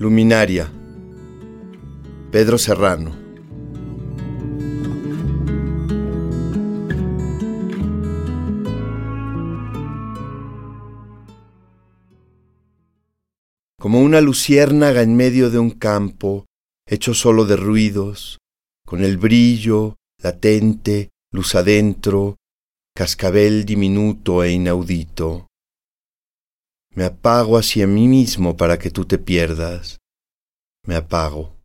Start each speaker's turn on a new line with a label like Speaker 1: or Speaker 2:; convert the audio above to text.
Speaker 1: Luminaria. Pedro Serrano. Como una luciérnaga en medio de un campo, hecho solo de ruidos, con el brillo latente, luz adentro, cascabel diminuto e inaudito. Me apago hacia mí mismo para que tú te pierdas. Me apago.